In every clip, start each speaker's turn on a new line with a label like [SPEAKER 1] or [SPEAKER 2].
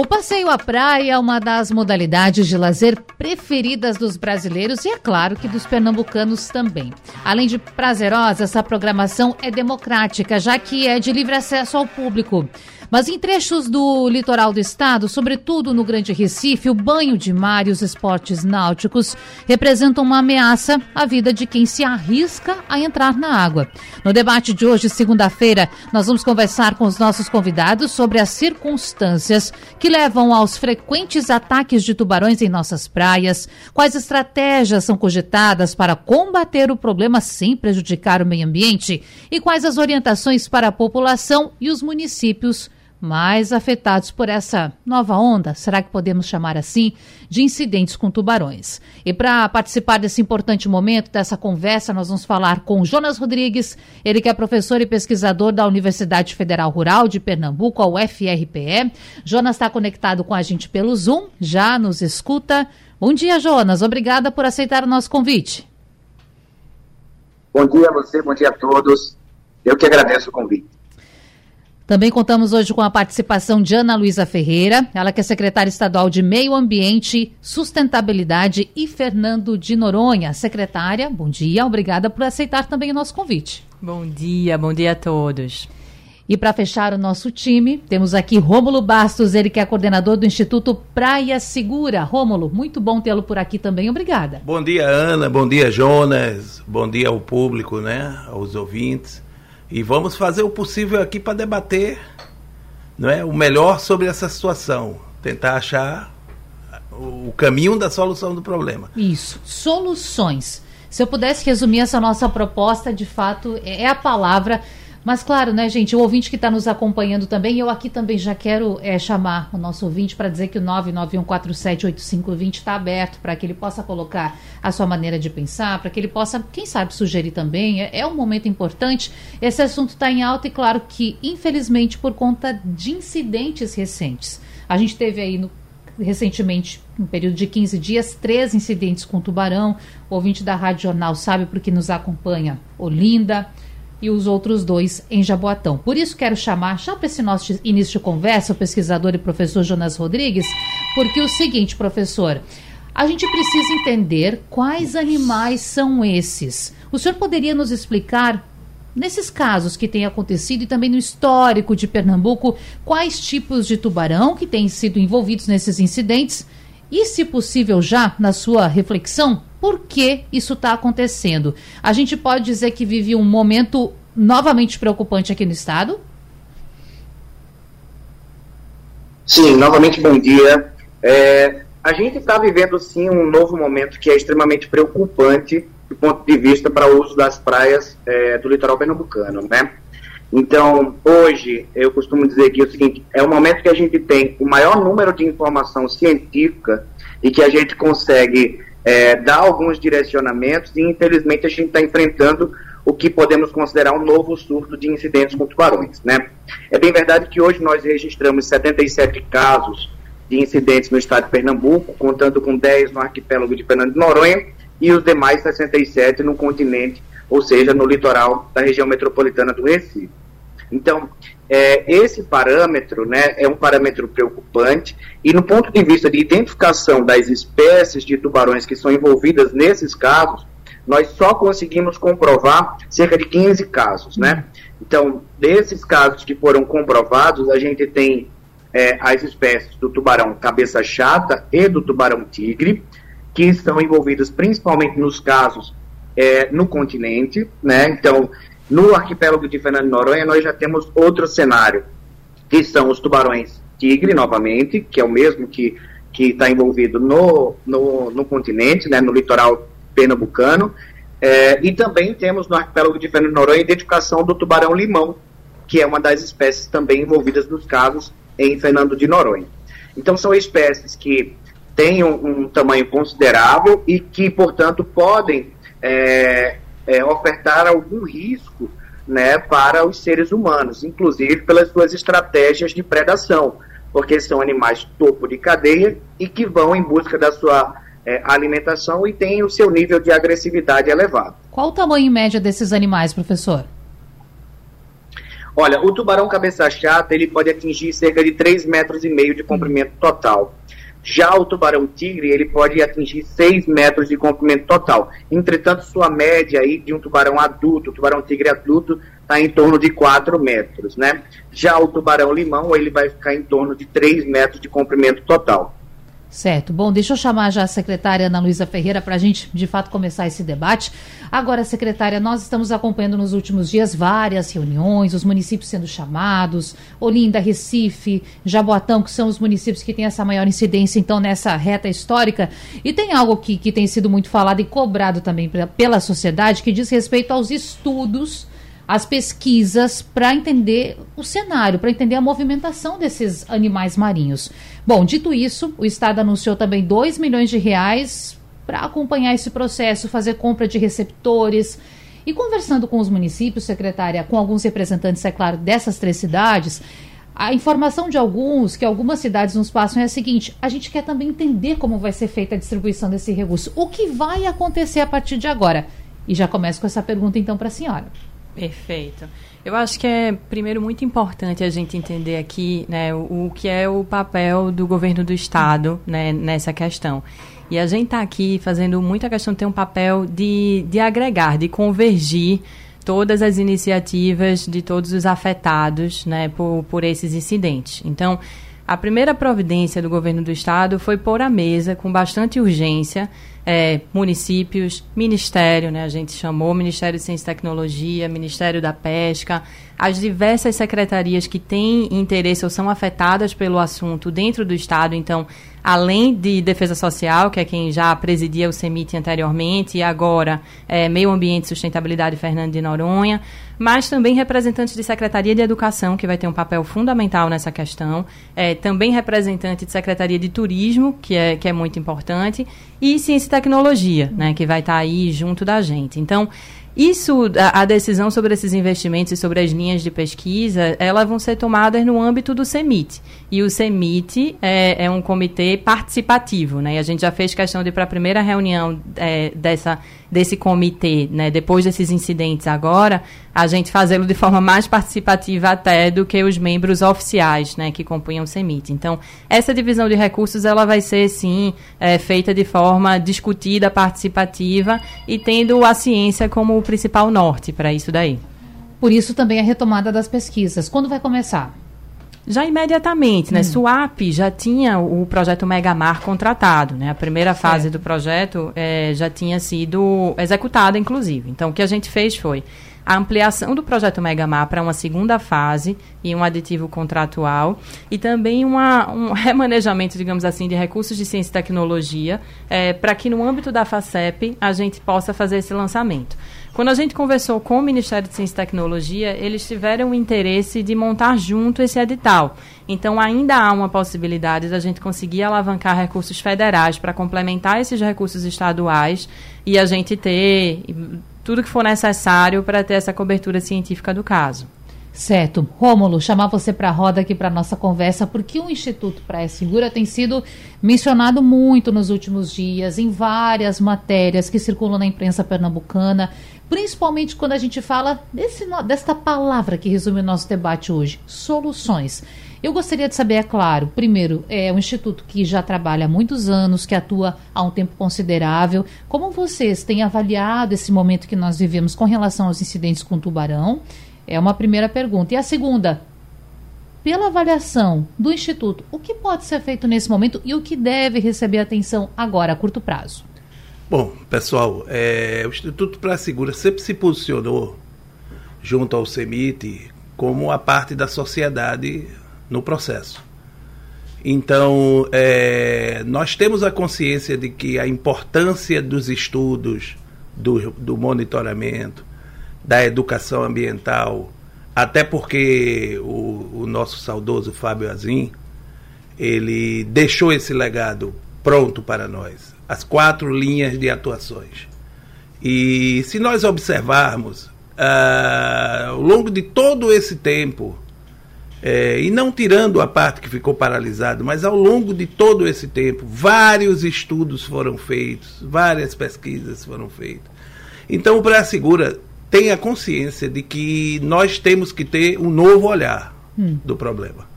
[SPEAKER 1] o passeio à praia é uma das modalidades de lazer preferidas dos brasileiros e, é claro, que dos pernambucanos também. Além de prazerosa, essa programação é democrática, já que é de livre acesso ao público. Mas em trechos do litoral do estado, sobretudo no Grande Recife, o banho de mar e os esportes náuticos representam uma ameaça à vida de quem se arrisca a entrar na água. No debate de hoje, segunda-feira, nós vamos conversar com os nossos convidados sobre as circunstâncias que levam aos frequentes ataques de tubarões em nossas praias, quais estratégias são cogitadas para combater o problema sem prejudicar o meio ambiente e quais as orientações para a população e os municípios mais afetados por essa nova onda, será que podemos chamar assim, de incidentes com tubarões. E para participar desse importante momento, dessa conversa, nós vamos falar com Jonas Rodrigues, ele que é professor e pesquisador da Universidade Federal Rural de Pernambuco, a UFRPE. Jonas está conectado com a gente pelo Zoom, já nos escuta. Bom dia, Jonas. Obrigada por aceitar o nosso convite.
[SPEAKER 2] Bom dia a você, bom dia a todos. Eu que agradeço o convite.
[SPEAKER 1] Também contamos hoje com a participação de Ana Luísa Ferreira, ela que é secretária estadual de Meio Ambiente, Sustentabilidade, e Fernando de Noronha. Secretária, bom dia, obrigada por aceitar também o nosso convite.
[SPEAKER 3] Bom dia, bom dia a todos.
[SPEAKER 1] E para fechar o nosso time, temos aqui Rômulo Bastos, ele que é coordenador do Instituto Praia Segura. Rômulo, muito bom tê-lo por aqui também, obrigada.
[SPEAKER 4] Bom dia, Ana, bom dia, Jonas, bom dia ao público, né, aos ouvintes. E vamos fazer o possível aqui para debater não é, o melhor sobre essa situação. Tentar achar o caminho da solução do problema.
[SPEAKER 1] Isso, soluções. Se eu pudesse resumir essa nossa proposta, de fato, é a palavra mas claro, né, gente, o ouvinte que está nos acompanhando também, eu aqui também já quero é, chamar o nosso ouvinte para dizer que o 991478520 está aberto para que ele possa colocar a sua maneira de pensar, para que ele possa, quem sabe, sugerir também. É, é um momento importante. Esse assunto está em alta e claro que, infelizmente, por conta de incidentes recentes. A gente teve aí no recentemente, um período de 15 dias, três incidentes com tubarão. O ouvinte da Rádio Jornal sabe porque nos acompanha Olinda, e os outros dois em Jaboatão. Por isso quero chamar, já para esse nosso início de conversa, o pesquisador e professor Jonas Rodrigues, porque o seguinte, professor, a gente precisa entender quais animais são esses. O senhor poderia nos explicar, nesses casos que têm acontecido e também no histórico de Pernambuco, quais tipos de tubarão que têm sido envolvidos nesses incidentes? E, se possível, já na sua reflexão, por que isso está acontecendo? A gente pode dizer que vive um momento novamente preocupante aqui no estado?
[SPEAKER 2] Sim, novamente bom dia. É, a gente está vivendo sim um novo momento que é extremamente preocupante do ponto de vista para o uso das praias é, do litoral pernambucano, né? Então, hoje, eu costumo dizer que o seguinte, é o momento que a gente tem o maior número de informação científica e que a gente consegue é, dar alguns direcionamentos e infelizmente a gente está enfrentando o que podemos considerar um novo surto de incidentes com tubarões. Né? É bem verdade que hoje nós registramos 77 casos de incidentes no estado de Pernambuco, contando com 10 no arquipélago de Fernando de Noronha e os demais 67 no continente, ou seja, no litoral da região metropolitana do Recife. Então, é, esse parâmetro né, é um parâmetro preocupante e no ponto de vista de identificação das espécies de tubarões que são envolvidas nesses casos, nós só conseguimos comprovar cerca de 15 casos, né? Então, desses casos que foram comprovados, a gente tem é, as espécies do tubarão cabeça chata e do tubarão tigre, que estão envolvidas principalmente nos casos é, no continente, né? Então, no arquipélago de Fernando de Noronha, nós já temos outro cenário, que são os tubarões tigre, novamente, que é o mesmo que que está envolvido no, no, no, continente, né, no litoral pernambucano, é, e também temos no arquipélago de Fernando de Noronha a identificação do tubarão-limão, que é uma das espécies também envolvidas nos casos em Fernando de Noronha. Então, são espécies que têm um, um tamanho considerável e que, portanto, podem é, é, ofertar algum risco né, para os seres humanos, inclusive pelas suas estratégias de predação, porque são animais topo de cadeia e que vão em busca da sua é, alimentação e têm o seu nível de agressividade elevado.
[SPEAKER 1] Qual o tamanho média desses animais, professor?
[SPEAKER 2] Olha, o tubarão cabeça chata ele pode atingir cerca de 3 metros e meio de comprimento total. Já o tubarão tigre, ele pode atingir 6 metros de comprimento total. Entretanto, sua média aí de um tubarão adulto, tubarão tigre adulto, está em torno de 4 metros, né? Já o tubarão limão, ele vai ficar em torno de 3 metros de comprimento total.
[SPEAKER 1] Certo. Bom, deixa eu chamar já a secretária Ana Luísa Ferreira para a gente, de fato, começar esse debate. Agora, secretária, nós estamos acompanhando nos últimos dias várias reuniões, os municípios sendo chamados, Olinda, Recife, Jaboatão, que são os municípios que têm essa maior incidência, então, nessa reta histórica. E tem algo que, que tem sido muito falado e cobrado também pela sociedade, que diz respeito aos estudos as pesquisas para entender o cenário, para entender a movimentação desses animais marinhos. Bom, dito isso, o Estado anunciou também 2 milhões de reais para acompanhar esse processo, fazer compra de receptores. E conversando com os municípios, secretária, com alguns representantes, é claro, dessas três cidades, a informação de alguns, que algumas cidades nos passam, é a seguinte: a gente quer também entender como vai ser feita a distribuição desse recurso. O que vai acontecer a partir de agora? E já começo com essa pergunta, então, para a senhora.
[SPEAKER 3] Perfeito. Eu acho que é, primeiro, muito importante a gente entender aqui né, o, o que é o papel do governo do Estado né, nessa questão. E a gente está aqui fazendo muita questão de ter um papel de, de agregar, de convergir todas as iniciativas de todos os afetados né, por, por esses incidentes. Então, a primeira providência do governo do Estado foi pôr à mesa, com bastante urgência, é, municípios, ministério, né, a gente chamou Ministério de Ciência e Tecnologia, Ministério da Pesca, as diversas secretarias que têm interesse ou são afetadas pelo assunto dentro do Estado. Então, além de Defesa Social, que é quem já presidia o CEMIT anteriormente, e agora é, Meio Ambiente e Sustentabilidade Fernando de Noronha, mas também representantes de Secretaria de Educação, que vai ter um papel fundamental nessa questão, é, também representante de Secretaria de Turismo, que é, que é muito importante, e Ciência e Tecnologia, né, que vai estar aí junto da gente. Então, isso, a, a, decisão sobre esses investimentos e sobre as linhas de pesquisa, elas vão ser tomadas no âmbito do CEMIT. E o CEMIT é, é um comitê participativo, né? E a gente já fez questão de, para a primeira reunião é, dessa, desse comitê, né, depois desses incidentes agora, a gente fazê-lo de forma mais participativa até do que os membros oficiais, né, que compunham o CEMIT. Então, essa divisão de recursos, ela vai ser, sim, é, feita de forma discutida, participativa e tendo a ciência como o principal norte para isso daí.
[SPEAKER 1] Por isso também a retomada das pesquisas. Quando vai começar?
[SPEAKER 3] Já imediatamente, né? Hum. Suap já tinha o projeto Megamar contratado, né? A primeira fase do projeto é, já tinha sido executada, inclusive. Então, o que a gente fez foi a ampliação do projeto Megamar para uma segunda fase e um aditivo contratual e também uma, um remanejamento, digamos assim, de recursos de ciência e tecnologia é, para que no âmbito da FACEP a gente possa fazer esse lançamento. Quando a gente conversou com o Ministério de Ciência e Tecnologia, eles tiveram o interesse de montar junto esse edital. Então, ainda há uma possibilidade da gente conseguir alavancar recursos federais para complementar esses recursos estaduais e a gente ter tudo que for necessário para ter essa cobertura científica do caso.
[SPEAKER 1] Certo. Rômulo, chamar você para a roda aqui para nossa conversa, porque o Instituto Praia Segura tem sido mencionado muito nos últimos dias, em várias matérias que circulam na imprensa pernambucana, principalmente quando a gente fala desse, desta palavra que resume o nosso debate hoje: soluções. Eu gostaria de saber, é claro, primeiro, é um instituto que já trabalha há muitos anos, que atua há um tempo considerável. Como vocês têm avaliado esse momento que nós vivemos com relação aos incidentes com tubarão? É uma primeira pergunta. E a segunda, pela avaliação do Instituto, o que pode ser feito nesse momento e o que deve receber atenção agora, a curto prazo?
[SPEAKER 4] Bom, pessoal, é, o Instituto para a Segura sempre se posicionou junto ao CEMIT como a parte da sociedade no processo. Então, é, nós temos a consciência de que a importância dos estudos, do, do monitoramento, da educação ambiental, até porque o, o nosso saudoso Fábio Azim, ele deixou esse legado pronto para nós, as quatro linhas de atuações. E se nós observarmos ah, ao longo de todo esse tempo, é, e não tirando a parte que ficou paralisada, mas ao longo de todo esse tempo, vários estudos foram feitos, várias pesquisas foram feitas. Então o Pré-Segura tem a consciência de que nós temos que ter um novo olhar hum. do problema.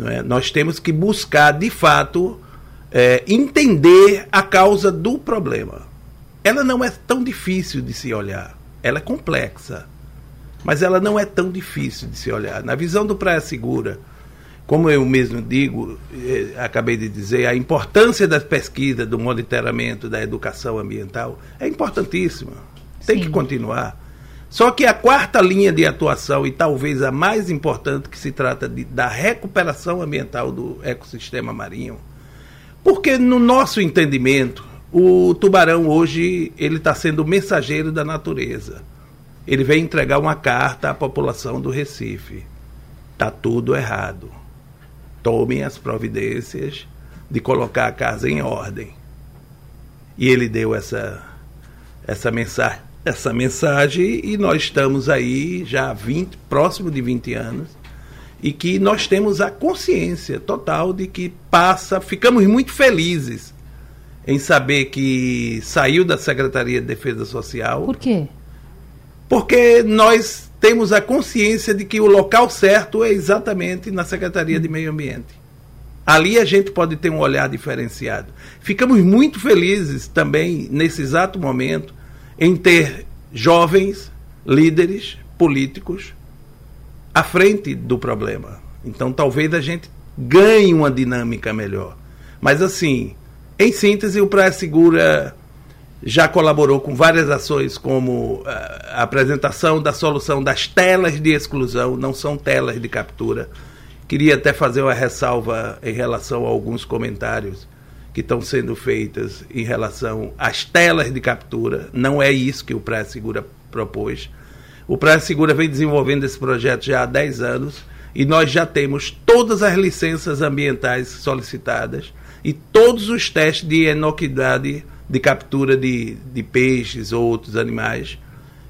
[SPEAKER 4] É? Nós temos que buscar, de fato, é, entender a causa do problema. Ela não é tão difícil de se olhar, ela é complexa mas ela não é tão difícil de se olhar. Na visão do Praia Segura, como eu mesmo digo, eh, acabei de dizer, a importância da pesquisa, do monitoramento, da educação ambiental é importantíssima. Tem Sim. que continuar. Só que a quarta linha de atuação, e talvez a mais importante, que se trata de, da recuperação ambiental do ecossistema marinho, porque no nosso entendimento, o tubarão hoje ele está sendo mensageiro da natureza ele veio entregar uma carta à população do Recife. Está tudo errado. Tomem as providências de colocar a casa em ordem. E ele deu essa, essa, mensagem, essa mensagem e nós estamos aí já há 20, próximo de 20 anos e que nós temos a consciência total de que passa, ficamos muito felizes em saber que saiu da Secretaria de Defesa Social.
[SPEAKER 1] Por quê?
[SPEAKER 4] porque nós temos a consciência de que o local certo é exatamente na Secretaria de Meio Ambiente. Ali a gente pode ter um olhar diferenciado. Ficamos muito felizes também, nesse exato momento, em ter jovens líderes políticos à frente do problema. Então talvez a gente ganhe uma dinâmica melhor. Mas assim, em síntese, o Praia Segura já colaborou com várias ações, como eh, a apresentação da solução das telas de exclusão, não são telas de captura. Queria até fazer uma ressalva em relação a alguns comentários que estão sendo feitos em relação às telas de captura. Não é isso que o Praia Segura propôs. O Praia Segura vem desenvolvendo esse projeto já há 10 anos e nós já temos todas as licenças ambientais solicitadas e todos os testes de inocuidade de captura de, de peixes ou outros animais,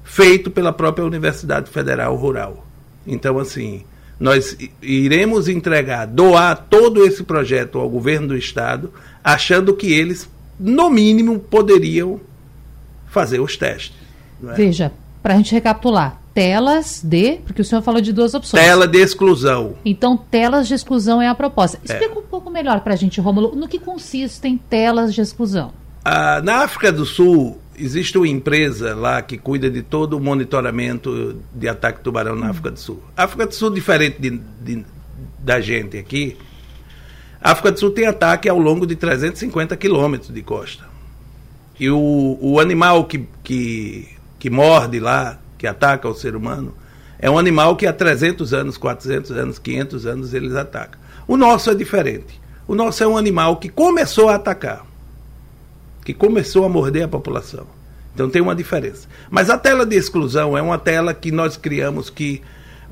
[SPEAKER 4] feito pela própria Universidade Federal Rural. Então, assim, nós iremos entregar, doar todo esse projeto ao governo do estado, achando que eles, no mínimo, poderiam fazer os testes.
[SPEAKER 1] É? Veja, para a gente recapitular, telas de, porque o senhor falou de duas opções.
[SPEAKER 4] Tela de exclusão.
[SPEAKER 1] Então, telas de exclusão é a proposta. É. Explica é. um pouco melhor para a gente, Rômulo, no que consistem telas de exclusão.
[SPEAKER 4] Ah, na África do Sul, existe uma empresa lá que cuida de todo o monitoramento de ataque de tubarão na África do Sul. A África do Sul, diferente de, de, da gente aqui, a África do Sul tem ataque ao longo de 350 quilômetros de costa. E o, o animal que, que, que morde lá, que ataca o ser humano, é um animal que há 300 anos, 400 anos, 500 anos eles atacam. O nosso é diferente. O nosso é um animal que começou a atacar que começou a morder a população. Então tem uma diferença. Mas a tela de exclusão é uma tela que nós criamos que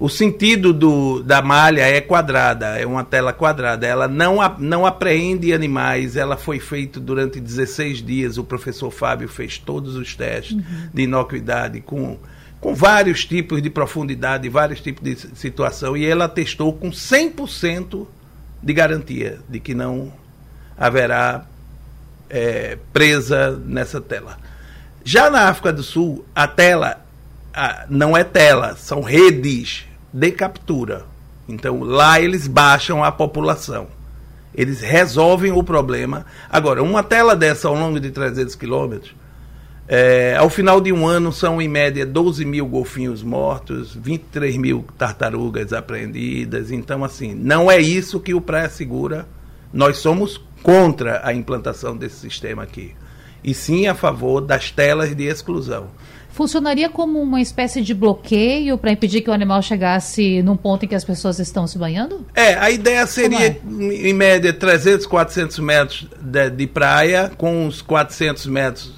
[SPEAKER 4] o sentido do, da malha é quadrada, é uma tela quadrada. Ela não, não apreende animais, ela foi feita durante 16 dias. O professor Fábio fez todos os testes uhum. de inocuidade com, com vários tipos de profundidade, vários tipos de situação, e ela testou com 100% de garantia de que não haverá é, presa nessa tela. Já na África do Sul, a tela a, não é tela, são redes de captura. Então lá eles baixam a população. Eles resolvem o problema. Agora, uma tela dessa ao longo de 300 quilômetros, é, ao final de um ano são em média 12 mil golfinhos mortos, 23 mil tartarugas apreendidas. Então, assim, não é isso que o Praia Segura. Nós somos contra a implantação desse sistema aqui, e sim a favor das telas de exclusão.
[SPEAKER 1] Funcionaria como uma espécie de bloqueio para impedir que o animal chegasse num ponto em que as pessoas estão se banhando?
[SPEAKER 4] É, a ideia seria, é? em média, 300, 400 metros de, de praia, com uns 400 metros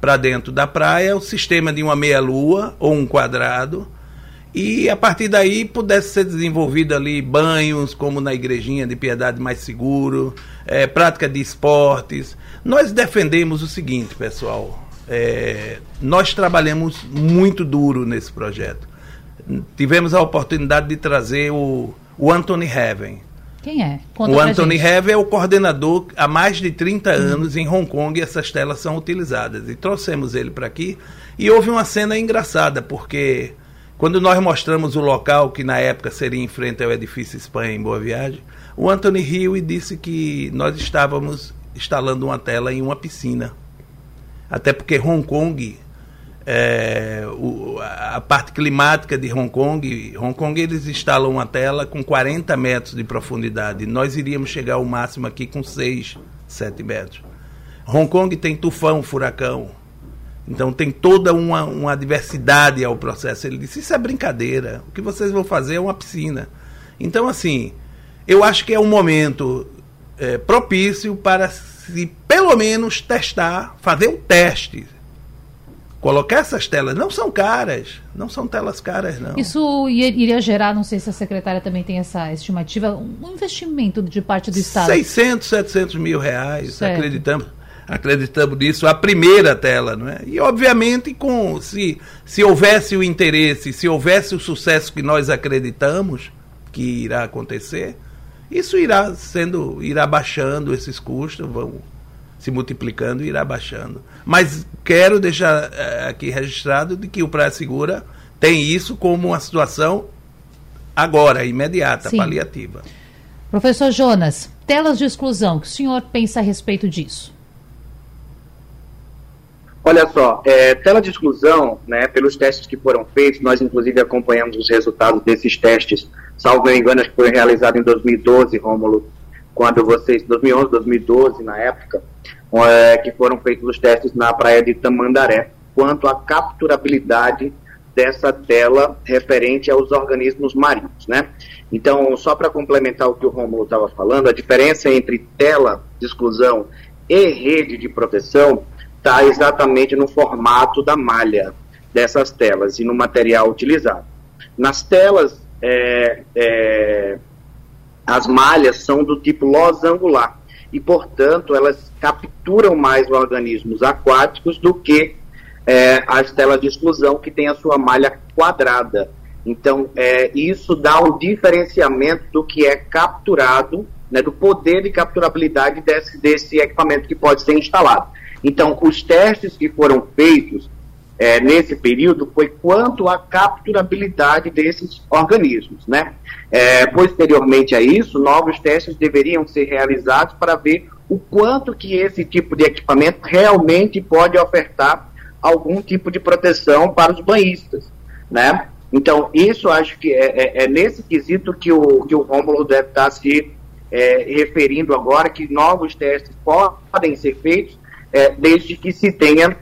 [SPEAKER 4] para dentro da praia, o sistema de uma meia-lua ou um quadrado, e a partir daí pudesse ser desenvolvido ali banhos, como na igrejinha de piedade mais seguro, é, prática de esportes. Nós defendemos o seguinte, pessoal, é, nós trabalhamos muito duro nesse projeto. Tivemos a oportunidade de trazer o, o Anthony Heaven.
[SPEAKER 1] Quem é?
[SPEAKER 4] Conta o Anthony Heaven é o coordenador há mais de 30 anos em Hong Kong e essas telas são utilizadas. E trouxemos ele para aqui. E houve uma cena engraçada, porque quando nós mostramos o local, que na época seria em frente ao edifício Espanha em Boa Viagem, o Anthony riu e disse que nós estávamos instalando uma tela em uma piscina. Até porque Hong Kong, é, o, a parte climática de Hong Kong, Hong Kong eles instalam uma tela com 40 metros de profundidade. Nós iríamos chegar ao máximo aqui com 6, 7 metros. Hong Kong tem tufão, furacão. Então tem toda uma, uma diversidade ao processo. Ele disse: Isso é brincadeira. O que vocês vão fazer é uma piscina. Então, assim, eu acho que é um momento é, propício para se pelo menos testar, fazer um teste. Colocar essas telas não são caras, não são telas caras, não.
[SPEAKER 1] Isso iria gerar, não sei se a secretária também tem essa estimativa, um investimento de parte do Estado.
[SPEAKER 4] 600, 700 mil reais, certo. acreditamos acreditamos nisso, a primeira tela, não é? E obviamente com se se houvesse o interesse, se houvesse o sucesso que nós acreditamos que irá acontecer, isso irá sendo irá baixando esses custos, vão se multiplicando e irá baixando. Mas quero deixar é, aqui registrado de que o Praia Segura tem isso como uma situação agora, imediata, Sim. paliativa.
[SPEAKER 1] Professor Jonas, telas de exclusão, o que o senhor pensa a respeito disso?
[SPEAKER 2] Olha só, é, tela de exclusão, né, pelos testes que foram feitos, nós inclusive acompanhamos os resultados desses testes, salvo engano, acho que foi realizado em 2012, Rômulo, quando vocês, 2011, 2012, na época, é, que foram feitos os testes na praia de Tamandaré, quanto à capturabilidade dessa tela referente aos organismos marinhos, né? Então, só para complementar o que o Rômulo estava falando, a diferença entre tela de exclusão e rede de proteção está exatamente no formato da malha dessas telas e no material utilizado. Nas telas, é, é, as malhas são do tipo losangular e, portanto, elas capturam mais organismos aquáticos do que é, as telas de exclusão que tem a sua malha quadrada. Então, é, isso dá um diferenciamento do que é capturado, né, do poder de capturabilidade desse, desse equipamento que pode ser instalado. Então, os testes que foram feitos é, nesse período foi quanto à capturabilidade desses organismos, né? É, posteriormente a isso, novos testes deveriam ser realizados para ver o quanto que esse tipo de equipamento realmente pode ofertar algum tipo de proteção para os banhistas, né? Então, isso acho que é, é, é nesse quesito que o, que o Rômulo deve estar se é, referindo agora, que novos testes podem ser feitos é, desde que se tenha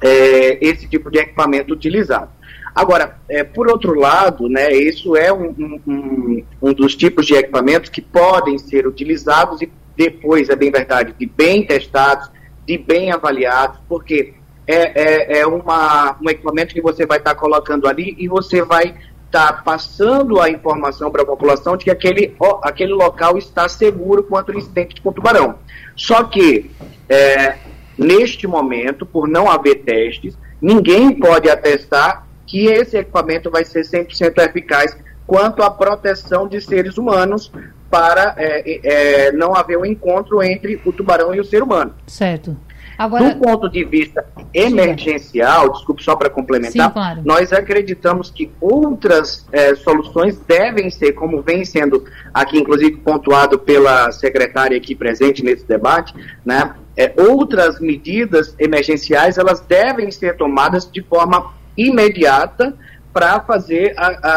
[SPEAKER 2] é, esse tipo de equipamento utilizado. Agora, é, por outro lado, né, isso é um, um, um, dos tipos de equipamentos que podem ser utilizados e depois, é bem verdade, de bem testados, de bem avaliados, porque é, é, é uma, um equipamento que você vai estar tá colocando ali e você vai estar tá passando a informação para a população de que aquele, ó, aquele local está seguro quanto ao incidente com tubarão. Só que é, Neste momento, por não haver testes, ninguém pode atestar que esse equipamento vai ser 100% eficaz quanto à proteção de seres humanos para é, é, não haver um encontro entre o tubarão e o ser humano.
[SPEAKER 1] Certo.
[SPEAKER 2] Agora... Do ponto de vista emergencial, Sim. desculpe só para complementar, Sim, claro. nós acreditamos que outras é, soluções devem ser, como vem sendo aqui, inclusive pontuado pela secretária aqui presente nesse debate, né, é, outras medidas emergenciais elas devem ser tomadas de forma imediata para fazer a, a,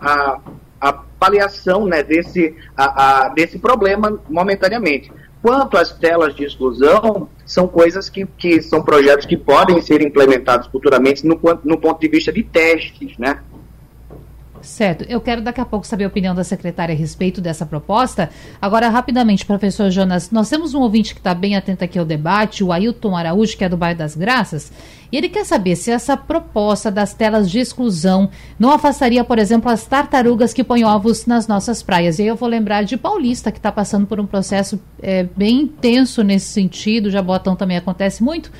[SPEAKER 2] a, a, paliação né, desse, a, a, desse problema momentaneamente. Quanto às telas de exclusão, são coisas que, que são projetos que podem ser implementados futuramente no, no ponto de vista de testes, né?
[SPEAKER 1] Certo. Eu quero daqui a pouco saber a opinião da secretária a respeito dessa proposta. Agora, rapidamente, professor Jonas, nós temos um ouvinte que está bem atento aqui ao debate, o Ailton Araújo, que é do bairro das Graças, e ele quer saber se essa proposta das telas de exclusão não afastaria, por exemplo, as tartarugas que põem ovos nas nossas praias. E aí eu vou lembrar de Paulista, que está passando por um processo é, bem intenso nesse sentido, Jabotão também acontece muito.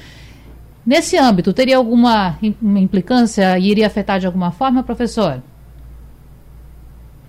[SPEAKER 1] Nesse âmbito, teria alguma implicância e iria afetar de alguma forma, professor?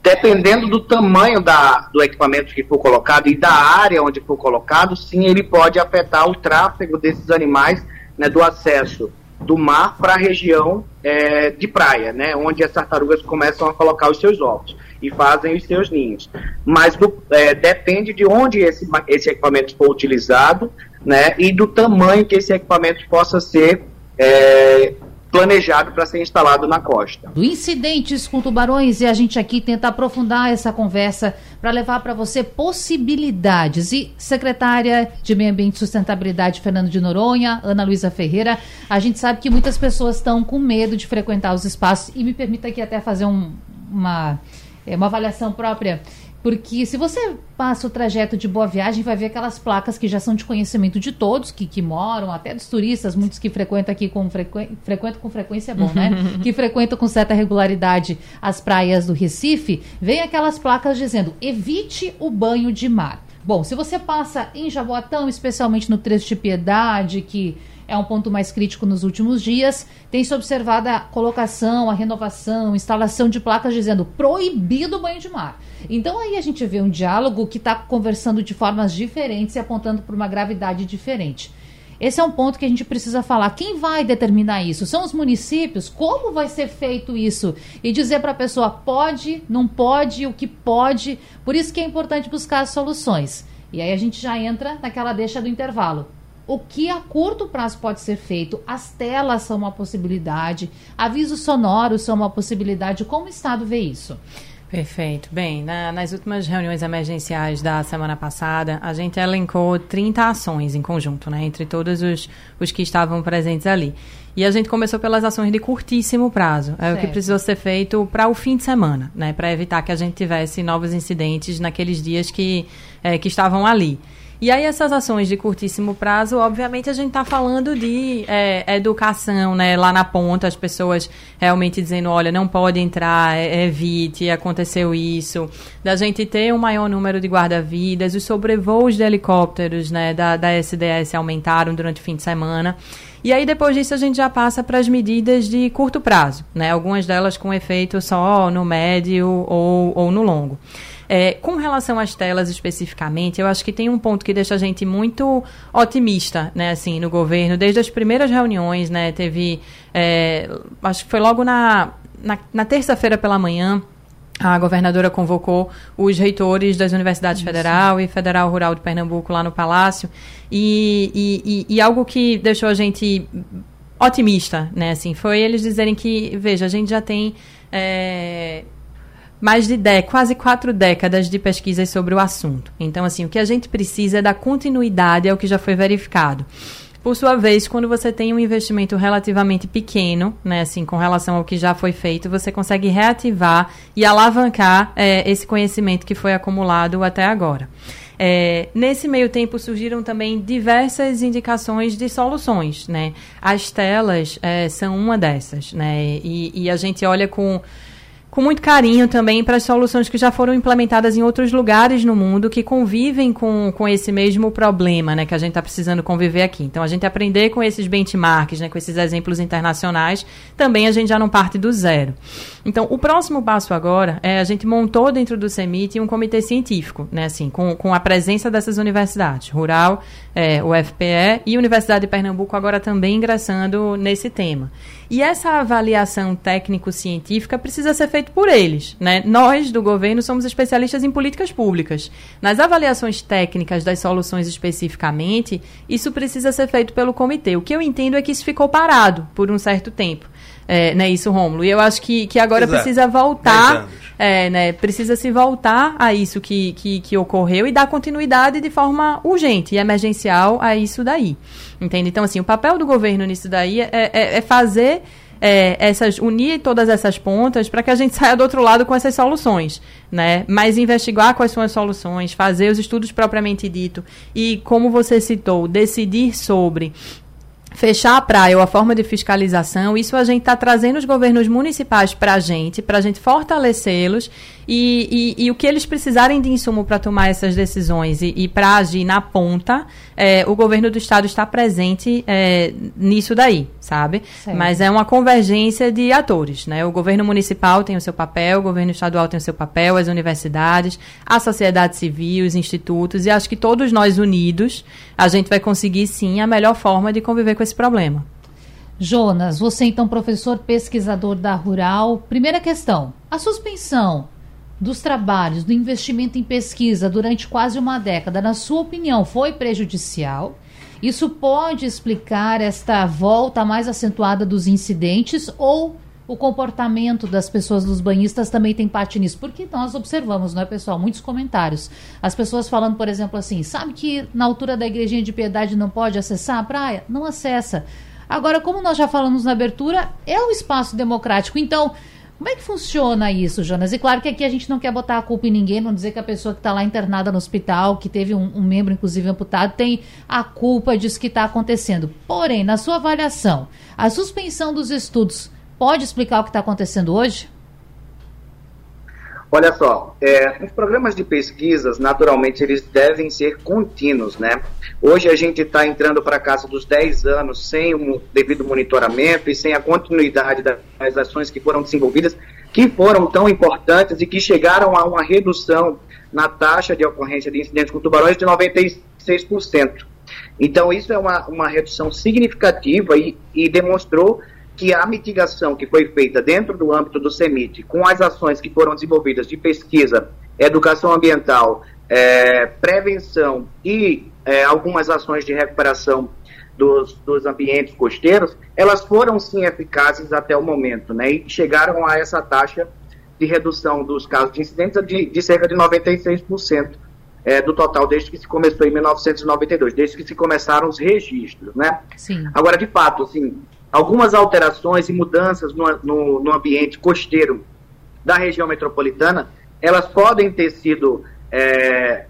[SPEAKER 2] Dependendo do tamanho da, do equipamento que for colocado e da área onde for colocado, sim, ele pode afetar o tráfego desses animais, né, do acesso do mar para a região é, de praia, né, onde as tartarugas começam a colocar os seus ovos e fazem os seus ninhos. Mas do, é, depende de onde esse, esse equipamento for utilizado né, e do tamanho que esse equipamento possa ser é, planejado para ser instalado na costa.
[SPEAKER 1] Incidentes com tubarões e a gente aqui tenta aprofundar essa conversa para levar para você possibilidades. E secretária de Meio Ambiente e Sustentabilidade, Fernando de Noronha, Ana Luísa Ferreira, a gente sabe que muitas pessoas estão com medo de frequentar os espaços e me permita aqui até fazer um, uma, é, uma avaliação própria. Porque se você passa o trajeto de Boa Viagem, vai ver aquelas placas que já são de conhecimento de todos que, que moram, até dos turistas, muitos que frequentam aqui com frequ... frequentam com frequência é bom, né? que frequentam com certa regularidade as praias do Recife, vem aquelas placas dizendo: evite o banho de mar. Bom, se você passa em Jaboatão, especialmente no trecho de Piedade, que é um ponto mais crítico nos últimos dias. Tem-se observado a colocação, a renovação, instalação de placas dizendo proibido banho de mar. Então aí a gente vê um diálogo que está conversando de formas diferentes e apontando para uma gravidade diferente. Esse é um ponto que a gente precisa falar. Quem vai determinar isso? São os municípios? Como vai ser feito isso? E dizer para a pessoa pode, não pode, o que pode. Por isso que é importante buscar soluções. E aí a gente já entra naquela deixa do intervalo o que a curto prazo pode ser feito. As telas são uma possibilidade, avisos sonoros são uma possibilidade. Como o Estado vê isso?
[SPEAKER 3] Perfeito. Bem, na, nas últimas reuniões emergenciais da semana passada, a gente elencou 30 ações em conjunto, né, entre todos os, os que estavam presentes ali. E a gente começou pelas ações de curtíssimo prazo. É certo. o que precisou ser feito para o fim de semana, né, para evitar que a gente tivesse novos incidentes naqueles dias que, é, que estavam ali. E aí essas ações de curtíssimo prazo, obviamente a gente está falando de é, educação, né? Lá na ponta, as pessoas realmente dizendo, olha, não pode entrar, é, evite, aconteceu isso. Da gente ter um maior número de guarda-vidas, os sobrevoos de helicópteros, né? Da, da SDS aumentaram durante o fim de semana. E aí, depois disso, a gente já passa para as medidas de curto prazo, né? Algumas delas com efeito só no médio ou, ou no longo. É, com relação às telas especificamente, eu acho que tem um ponto que deixa a gente muito otimista, né, assim, no governo. Desde as primeiras reuniões, né, teve, é, acho que foi logo na, na, na terça-feira pela manhã, a governadora convocou os reitores das universidades Isso. federal e federal rural de Pernambuco lá no Palácio e, e, e, algo que deixou a gente otimista, né? Assim, foi eles dizerem que, veja, a gente já tem é, mais de dez, quase quatro décadas de pesquisas sobre o assunto. Então, assim, o que a gente precisa é dar continuidade ao que já foi verificado. Por sua vez, quando você tem um investimento relativamente pequeno, né, assim, com relação ao que já foi feito, você consegue reativar e alavancar é, esse conhecimento que foi acumulado até agora. É, nesse meio tempo surgiram também diversas indicações de soluções, né? As telas é, são uma dessas, né? E, e a gente olha com com muito carinho também para as soluções que já foram implementadas em outros lugares no mundo que convivem com, com esse mesmo problema né, que a gente está precisando conviver aqui. Então, a gente aprender com esses benchmarks, né, com esses exemplos internacionais, também a gente já não parte do zero. Então, o próximo passo agora é a gente montou dentro do CEMIT um comitê científico, né, assim, com, com a presença dessas universidades, Rural, é, o FPE e Universidade de Pernambuco agora também ingressando nesse tema. E essa avaliação técnico-científica precisa ser feita por eles. Né? Nós, do governo, somos especialistas em políticas públicas. Nas avaliações técnicas das soluções especificamente, isso precisa ser feito pelo comitê. O que eu entendo é que isso ficou parado por um certo tempo. É, né, isso, Rômulo. E eu acho que, que agora Exato. precisa voltar, é, né, precisa se voltar a isso que, que, que ocorreu e dar continuidade de forma urgente e emergencial a isso daí. Entende? Então, assim, o papel do governo nisso daí é, é, é fazer é, essas, unir todas essas pontas para que a gente saia do outro lado com essas soluções, né? Mas investigar quais são as soluções, fazer os estudos propriamente dito e, como você citou, decidir sobre fechar a praia ou a forma de fiscalização, isso a gente está trazendo os governos municipais para a gente, para a gente fortalecê-los E, e, e, o que eles precisarem de insumo para tomar essas decisões e, e para agir na ponta, é, o governo do estado está presente é, nisso daí, sabe? Certo. Mas é uma convergência de atores, né? O governo municipal tem o seu papel, o governo estadual tem o seu papel, as universidades, a sociedade civil, os institutos, e acho que todos nós unidos, a gente vai conseguir sim a melhor forma de conviver com esse problema.
[SPEAKER 1] Jonas, você então professor pesquisador da Rural. Primeira questão: a suspensão dos trabalhos, do investimento em pesquisa durante quase uma década, na sua opinião, foi prejudicial? Isso pode explicar esta volta mais acentuada dos incidentes ou o comportamento das pessoas dos banhistas também tem parte nisso? Porque nós observamos, não é, pessoal, muitos comentários. As pessoas falando, por exemplo, assim, sabe que na altura da igrejinha de piedade não pode acessar a praia? Não acessa. Agora, como nós já falamos na abertura, é um espaço democrático. Então, como é que funciona isso, Jonas? E claro que aqui a gente não quer botar a culpa em ninguém, não dizer que a pessoa que está lá internada no hospital, que teve um, um, membro, inclusive, amputado, tem a culpa disso que está acontecendo. Porém, na sua avaliação, a suspensão dos estudos pode explicar o que está acontecendo hoje?
[SPEAKER 2] Olha só, é, os programas de pesquisas, naturalmente, eles devem ser contínuos, né? Hoje a gente está entrando para a casa dos 10 anos sem um devido monitoramento e sem a continuidade das ações que foram desenvolvidas, que foram tão importantes e que chegaram a uma redução na taxa de ocorrência de incidentes com tubarões de 96%. Então, isso é uma, uma redução significativa e, e demonstrou que a mitigação que foi feita dentro do âmbito do CEMIT, com as ações que foram desenvolvidas de pesquisa, educação ambiental, é, prevenção e é, algumas ações de recuperação dos, dos ambientes costeiros, elas foram sim eficazes até o momento, né? E chegaram a essa taxa de redução dos casos de incidentes de, de cerca de 96% é, do total desde que se começou em 1992, desde que se começaram os registros, né? Sim. Agora, de fato, assim, algumas alterações e mudanças no, no, no, ambiente costeiro da região metropolitana, elas podem ter sido é,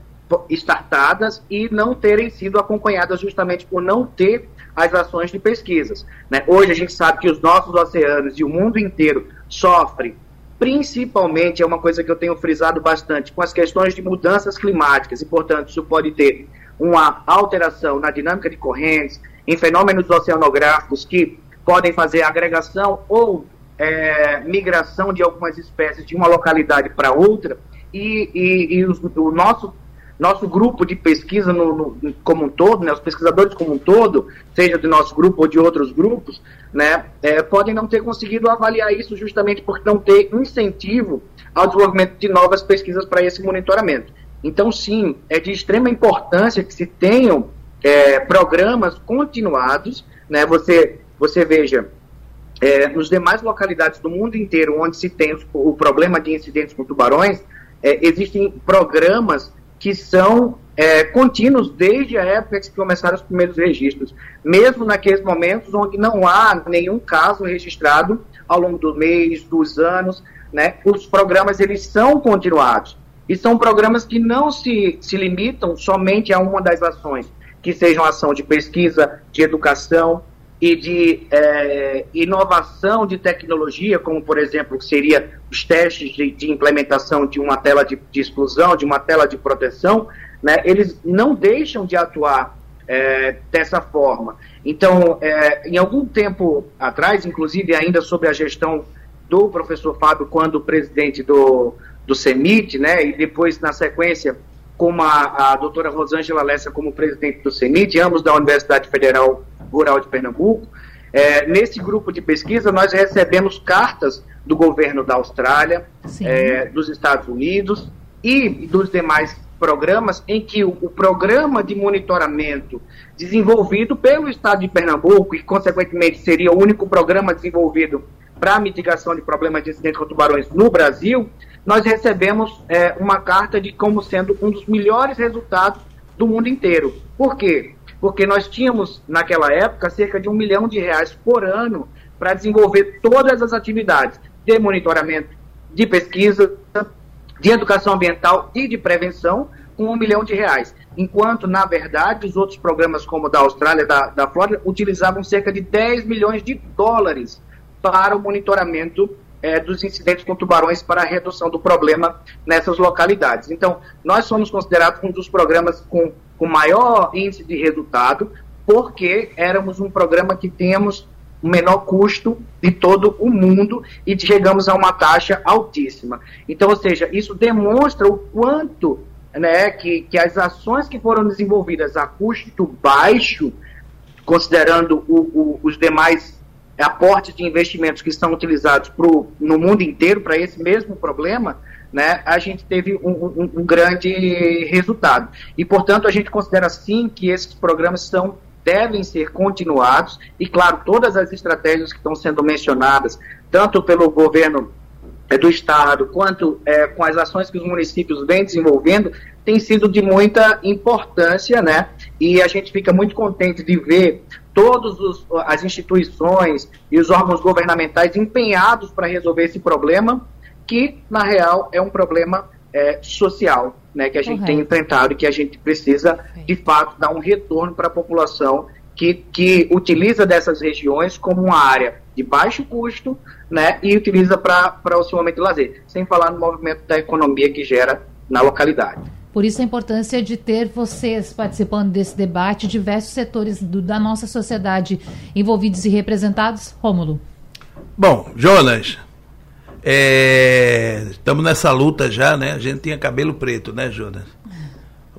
[SPEAKER 2] startadas e não terem sido acompanhadas justamente por não ter as ações de pesquisas. Né? Hoje a gente sabe que os nossos oceanos e o mundo inteiro sofrem, principalmente, é uma coisa que eu tenho frisado bastante, com as questões de mudanças climáticas, e portanto isso pode ter uma alteração na dinâmica de correntes, em fenômenos oceanográficos que podem fazer agregação ou é, migração de algumas espécies de uma localidade para outra, e, e, e os, o nosso, nosso grupo de pesquisa no, no, como um todo, né, os pesquisadores como um todo, seja do nosso grupo ou de outros grupos, né, é, podem não ter conseguido avaliar isso justamente por não ter incentivo ao desenvolvimento de novas pesquisas para esse monitoramento. Então, sim, é de extrema importância que se tenham é, programas continuados, né, você você veja, é, nos demais localidades do mundo inteiro onde se tem o, problema de incidentes com tubarões, é, existem programas que são é, contínuos desde a época que começaram os primeiros registros, mesmo naqueles momentos onde não há nenhum caso registrado ao longo do mês, dos anos, né, os programas eles são continuados. E são programas que não se, se limitam somente a uma das ações, que sejam ação de pesquisa, de educação, e de é, inovação de tecnologia, como por exemplo seria os testes de, de implementação de uma tela de, de, exclusão, de uma tela de proteção, né, eles não deixam de atuar é, dessa forma. Então, é, em algum tempo atrás, inclusive ainda sob a gestão do professor Fábio, quando presidente do, do CEMIT, né, e depois na sequência como a, a doutora Rosângela Lessa como presidente do CENIT, ambos da Universidade Federal Rural de Pernambuco. É, nesse grupo de pesquisa, nós recebemos cartas do governo da Austrália, é, dos Estados Unidos e dos demais programas em que o, o, programa de monitoramento desenvolvido pelo Estado de Pernambuco, e consequentemente seria o único programa desenvolvido para a mitigação de problemas de incidentes com tubarões no Brasil, nós recebemos é, uma carta de como sendo um dos melhores resultados do mundo inteiro. Por quê? Porque nós tínhamos, naquela época, cerca de um milhão de reais por ano para desenvolver todas as atividades de monitoramento, de pesquisa, de educação ambiental e de prevenção, com um milhão de reais. Enquanto, na verdade, os outros programas, como da Austrália, da, da Flórida, utilizavam cerca de 10 milhões de dólares para o monitoramento é, dos incidentes com tubarões para a redução do problema nessas localidades. Então, nós somos considerados um dos programas com, com maior índice de resultado, porque éramos um programa que temos o menor custo de todo o mundo e chegamos a uma taxa altíssima. Então, ou seja, isso demonstra o quanto né, que, que as ações que foram desenvolvidas a custo baixo, considerando o, o, os demais aportes de investimentos que estão utilizados pro, no mundo inteiro para esse mesmo problema, né, a gente teve um, um, um, grande resultado. E, portanto, a gente considera sim que esses programas são devem ser continuados e, claro, todas as estratégias que estão sendo mencionadas, tanto pelo governo é, do Estado, quanto é, com as ações que os municípios vêm desenvolvendo, tem sido de muita importância, né? E a gente fica muito contente de ver todas as instituições e os órgãos governamentais empenhados para resolver esse problema, que, na real, é um problema é, social né, que a gente tem enfrentado e que a gente precisa, de fato, dar um retorno para a população que, que utiliza dessas regiões como uma área de baixo custo né, e utiliza para o seu momento de lazer, sem falar no movimento da economia que gera na localidade.
[SPEAKER 1] Por isso a importância de ter vocês participando desse debate, diversos setores do, da nossa sociedade envolvidos e representados. Rômulo.
[SPEAKER 4] Bom, Jonas, estamos é, nessa luta já, né? A gente tinha cabelo preto, né, Jonas?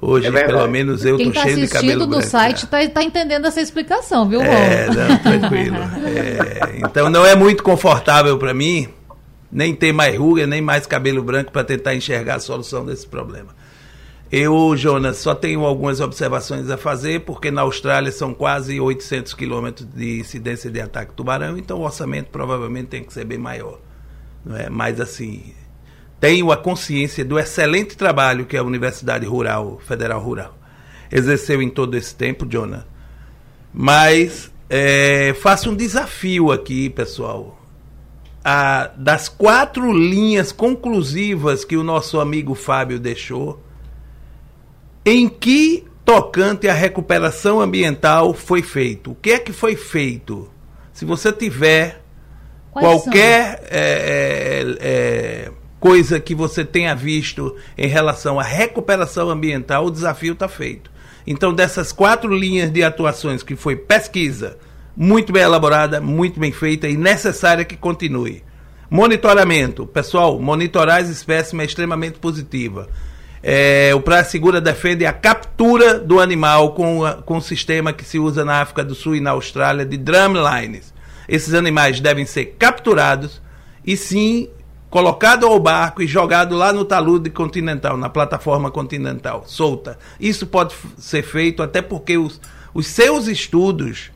[SPEAKER 4] Hoje, é pelo menos, eu estou tá cheio de cabelo
[SPEAKER 1] assistindo do site está tá entendendo essa explicação, viu,
[SPEAKER 4] É, não, tranquilo. É, então, não é muito confortável para mim nem ter mais ruga, nem mais cabelo branco para tentar enxergar a solução desse problema. Eu, Jonas, só tenho algumas observações a fazer, porque na Austrália são quase 800 quilômetros de incidência de ataque tubarão, então o orçamento provavelmente tem que ser bem maior. Não é? Mas, assim, tenho a consciência do excelente trabalho que a Universidade Rural, Federal Rural, exerceu em todo esse tempo, Jonah. Mas é, faço um desafio aqui, pessoal. A, das quatro linhas conclusivas que o nosso amigo Fábio deixou, em que tocante à recuperação ambiental foi feito? O que é que foi feito? Se você tiver Quais qualquer é, é, é coisa que você tenha visto em relação à recuperação ambiental, o desafio está feito. Então, dessas quatro linhas de atuações, que foi pesquisa, muito bem elaborada, muito bem feita e necessária que continue. Monitoramento. Pessoal, monitorar as espécimes é extremamente positiva. É, o Praia Segura defende a captura do animal com, a, com o sistema que se usa na África do Sul e na Austrália de drumlines. Esses animais devem ser capturados e sim colocado ao barco e jogado lá no talude continental, na plataforma continental, solta. Isso pode ser feito até porque os, os seus estudos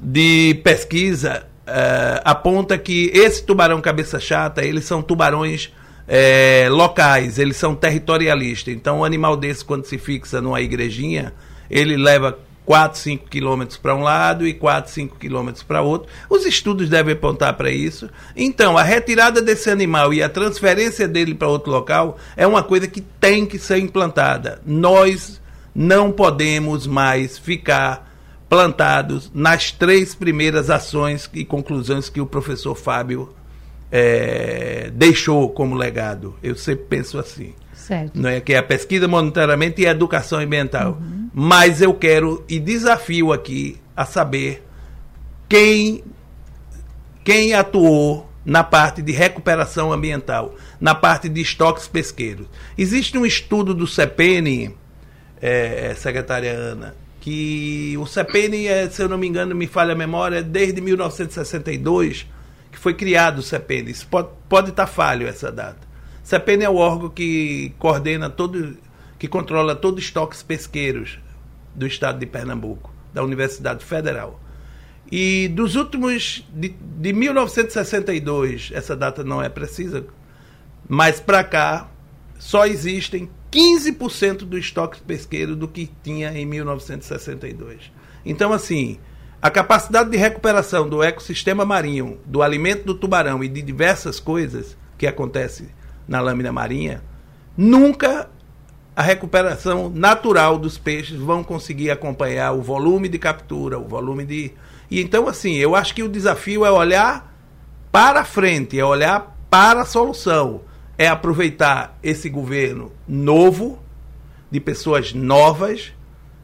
[SPEAKER 4] de pesquisa uh, aponta que esse tubarão cabeça chata, eles são tubarões uh, locais, eles são territorialistas. Então, um animal desse, quando se fixa numa igrejinha, ele leva 4, 5 quilômetros para um lado e 4, 5 quilômetros para outro. Os estudos devem apontar para isso. Então, a retirada desse animal e a transferência dele para outro local é uma coisa que tem que ser implantada. Nós não podemos mais ficar plantados nas três primeiras ações e conclusões que o professor Fábio é, deixou como legado. Eu sempre penso assim. Certo. Não é que é a pesquisa, monitoramento e a educação ambiental. Uhum. Mas eu quero e desafio aqui a saber quem quem atuou na parte de recuperação ambiental, na parte de estoques pesqueiros. Existe um estudo do CEPEN, é, secretária Ana, que o CEPEN, é, se eu não me engano, me falha a memória, desde 1962 que foi criado o CEPEN. Isso pode, pode estar falho essa data. CEPEN é o órgão que coordena todo, que controla todos os estoques pesqueiros do estado de Pernambuco, da Universidade Federal. E dos últimos, de, de 1962, essa data não é precisa, mas para cá só existem 15% do estoque pesqueiro do que tinha em 1962. Então, assim, a capacidade de recuperação do ecossistema marinho, do alimento do tubarão e de diversas coisas que acontece na lâmina marinha, nunca a recuperação natural dos peixes vão conseguir acompanhar o volume de captura, o volume de. E então, assim, eu acho que o desafio é olhar para frente, é olhar para a solução é aproveitar esse governo novo, de pessoas novas,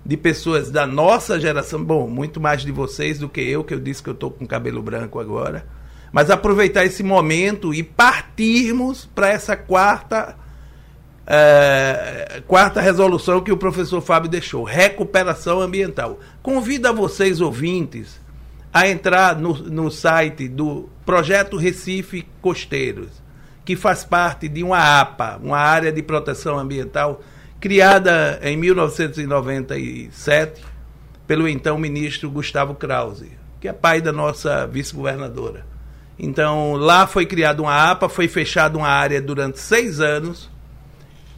[SPEAKER 4] de pessoas da nossa geração, bom, muito mais de vocês do que eu, que eu disse que eu estou com cabelo branco agora, mas aproveitar esse momento e partirmos para essa quarta é, quarta resolução que o professor Fábio deixou, recuperação ambiental. Convido a vocês, ouvintes, a entrar no, no site do Projeto Recife Costeiros, que faz parte de uma APA, uma área de proteção ambiental, criada em 1997 pelo então ministro Gustavo Krause, que é pai da nossa vice-governadora. Então, lá foi criada uma APA, foi fechada uma área durante seis anos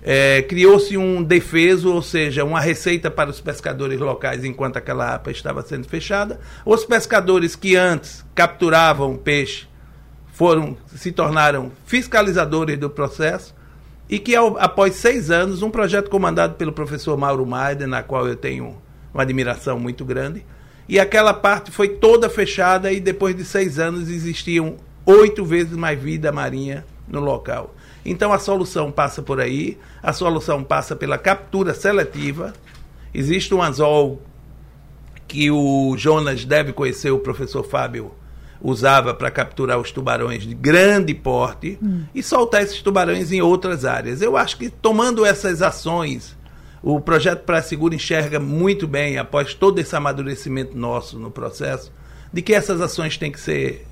[SPEAKER 4] é, Criou-se um defeso, ou seja, uma receita para os pescadores locais enquanto aquela APA estava sendo fechada. Os pescadores que antes capturavam peixe foram se tornaram fiscalizadores do processo e que ao, após seis anos um projeto comandado pelo professor Mauro Maider, na qual eu tenho uma admiração muito grande, e aquela parte foi toda fechada e depois de seis anos existiam oito vezes mais vida marinha no local. Então a solução passa por aí, a solução passa pela captura seletiva. Existe um anzol que o Jonas deve conhecer, o professor Fábio usava para capturar os tubarões de grande porte hum. e soltar esses tubarões em outras áreas. Eu acho que tomando essas ações, o projeto para Seguro enxerga muito bem, após todo esse amadurecimento nosso no processo, de que essas ações têm que ser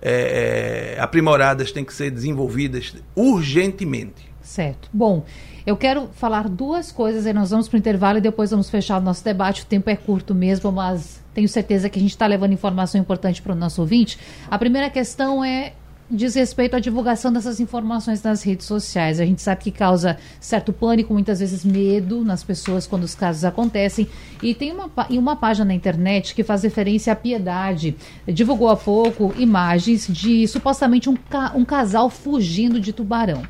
[SPEAKER 4] é, é, aprimoradas, têm que ser desenvolvidas urgentemente.
[SPEAKER 1] Certo. Bom, eu quero falar duas coisas, aí nós vamos para o intervalo e depois vamos fechar o nosso debate. O tempo é curto mesmo, mas tenho certeza que a gente está levando informação importante para o nosso ouvinte. A primeira questão é diz respeito à divulgação dessas informações nas redes sociais. A gente sabe que causa certo pânico, muitas vezes medo nas pessoas quando os casos acontecem. E tem uma, uma página na internet que faz referência à piedade. Divulgou há pouco imagens de supostamente um, um casal fugindo de tubarão.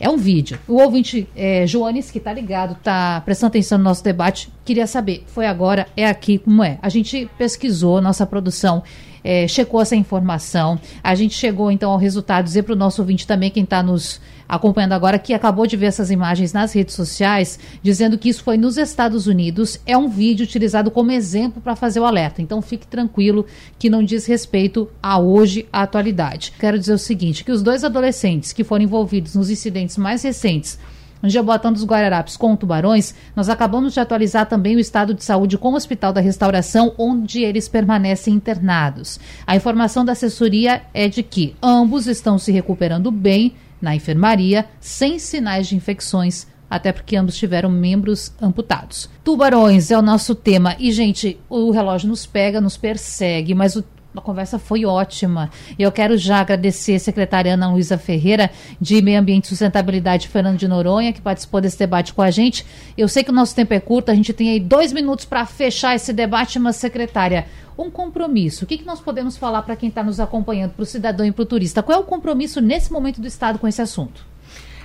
[SPEAKER 1] É um vídeo. O ouvinte é, Joanes, que está ligado, está prestando atenção no nosso debate, queria saber, foi agora, é aqui, como é? A gente pesquisou, nossa produção é, checou essa informação. A gente chegou então ao resultado, dizer para o nosso ouvinte também, quem está nos acompanhando agora, que acabou de ver essas imagens nas redes sociais, dizendo que isso foi nos Estados Unidos. É um vídeo utilizado como exemplo para fazer o alerta. Então fique tranquilo que não diz respeito a hoje, a atualidade. Quero dizer o seguinte: que os dois adolescentes que foram envolvidos nos incidentes mais recentes no Jabotão dos Guararapes com tubarões, nós acabamos de atualizar também o estado de saúde com o Hospital da Restauração, onde eles permanecem internados. A informação da assessoria é de que ambos estão se recuperando bem na enfermaria, sem sinais de infecções até porque ambos tiveram membros amputados. Tubarões é o nosso tema. E, gente, o relógio nos pega, nos persegue, mas o a conversa foi ótima. Eu quero já agradecer a secretária Ana Luísa Ferreira, de Meio Ambiente e Sustentabilidade, Fernando de Noronha, que participou desse debate com a gente. Eu sei que o nosso tempo é curto, a gente tem aí dois minutos para fechar esse debate, mas, secretária, um compromisso. O que, que nós podemos falar para quem está nos acompanhando, para o cidadão e para o turista? Qual é o compromisso nesse momento do Estado com esse assunto?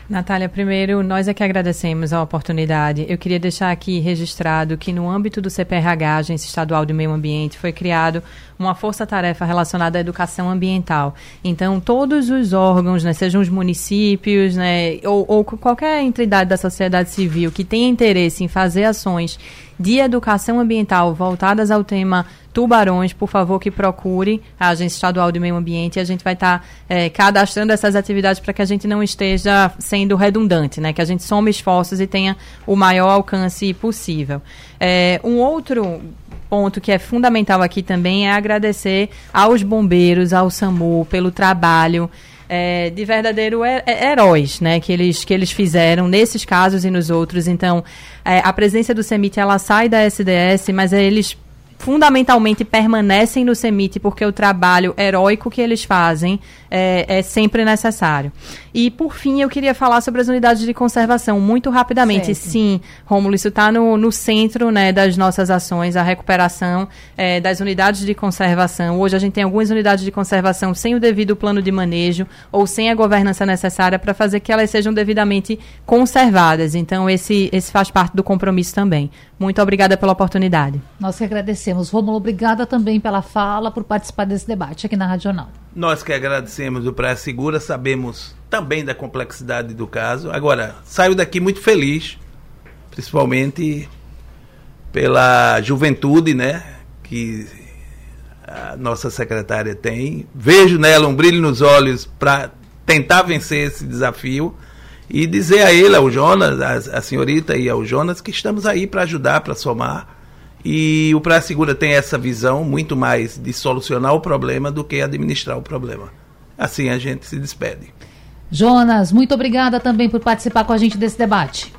[SPEAKER 3] Natália, primeiro, nós é que agradecemos a oportunidade. Eu queria deixar aqui registrado que, no âmbito do CPRH, Agência Estadual do Meio Ambiente, foi criado uma força-tarefa relacionada à educação ambiental. Então, todos os órgãos, né, sejam os municípios, né, ou, ou qualquer entidade da sociedade civil que tenha interesse em fazer ações de educação ambiental voltadas ao tema tubarões, por favor, que procure a Agência Estadual de Meio Ambiente e a gente vai estar tá, é, cadastrando essas atividades para que a gente não esteja sendo redundante, né? Que a gente some esforços e tenha o maior alcance possível. É, um outro ponto que é fundamental aqui também é agradecer aos bombeiros, ao SAMU, pelo trabalho. É, de verdadeiro heróis, né, que eles, que eles fizeram nesses casos e nos outros. Então, é, a presença do CEMIT, ela sai da SDS, mas eles fundamentalmente permanecem no CEMIT porque o trabalho heróico que eles fazem é, é, sempre necessário. E, por fim, eu queria falar sobre as unidades de conservação, muito rapidamente. Certo. Sim, Rômulo, isso está no, no centro né, das nossas ações, a recuperação é, das unidades de conservação. Hoje a gente tem algumas unidades de conservação sem o devido plano de manejo ou sem a governança necessária para fazer que elas sejam devidamente conservadas. Então, esse, esse faz parte do compromisso também. Muito obrigada pela oportunidade.
[SPEAKER 1] Nós que agradecemos agradecemos. Romulo, obrigada também pela fala, por participar desse debate aqui na Rádio Jornal.
[SPEAKER 4] Nós que agradecemos o Praia Segura, sabemos também da complexidade do caso. Agora, saio daqui muito feliz, principalmente pela juventude, né, que a nossa secretária tem. Vejo nela um brilho nos olhos para tentar vencer esse desafio e dizer a ele, ao Jonas, a senhorita e ao Jonas, que estamos aí para ajudar, para somar. E o Praia Segura tem essa visão muito mais de solucionar o problema do que administrar o problema. Assim a gente se despede.
[SPEAKER 1] Jonas, muito obrigada também por participar com a gente desse debate.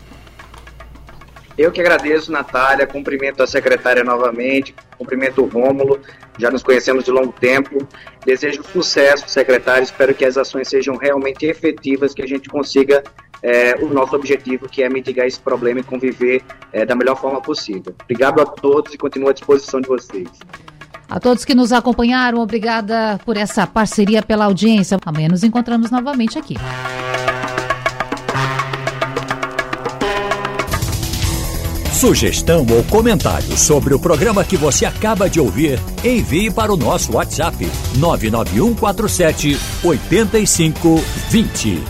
[SPEAKER 2] Eu que agradeço, Natália, cumprimento a secretária novamente, cumprimento o Rômulo, já nos conhecemos de longo tempo. Desejo sucesso, secretário, espero que as ações sejam realmente efetivas, que a gente consiga é, o nosso objetivo, que é mitigar esse problema e conviver é, da melhor forma possível. Obrigado a todos e continuo à disposição de vocês.
[SPEAKER 1] A todos que nos acompanharam, obrigada por essa parceria, pela audiência. Amanhã nos encontramos novamente aqui.
[SPEAKER 5] Sugestão ou comentário sobre o programa que você acaba de ouvir, envie para o nosso WhatsApp 99147 8520.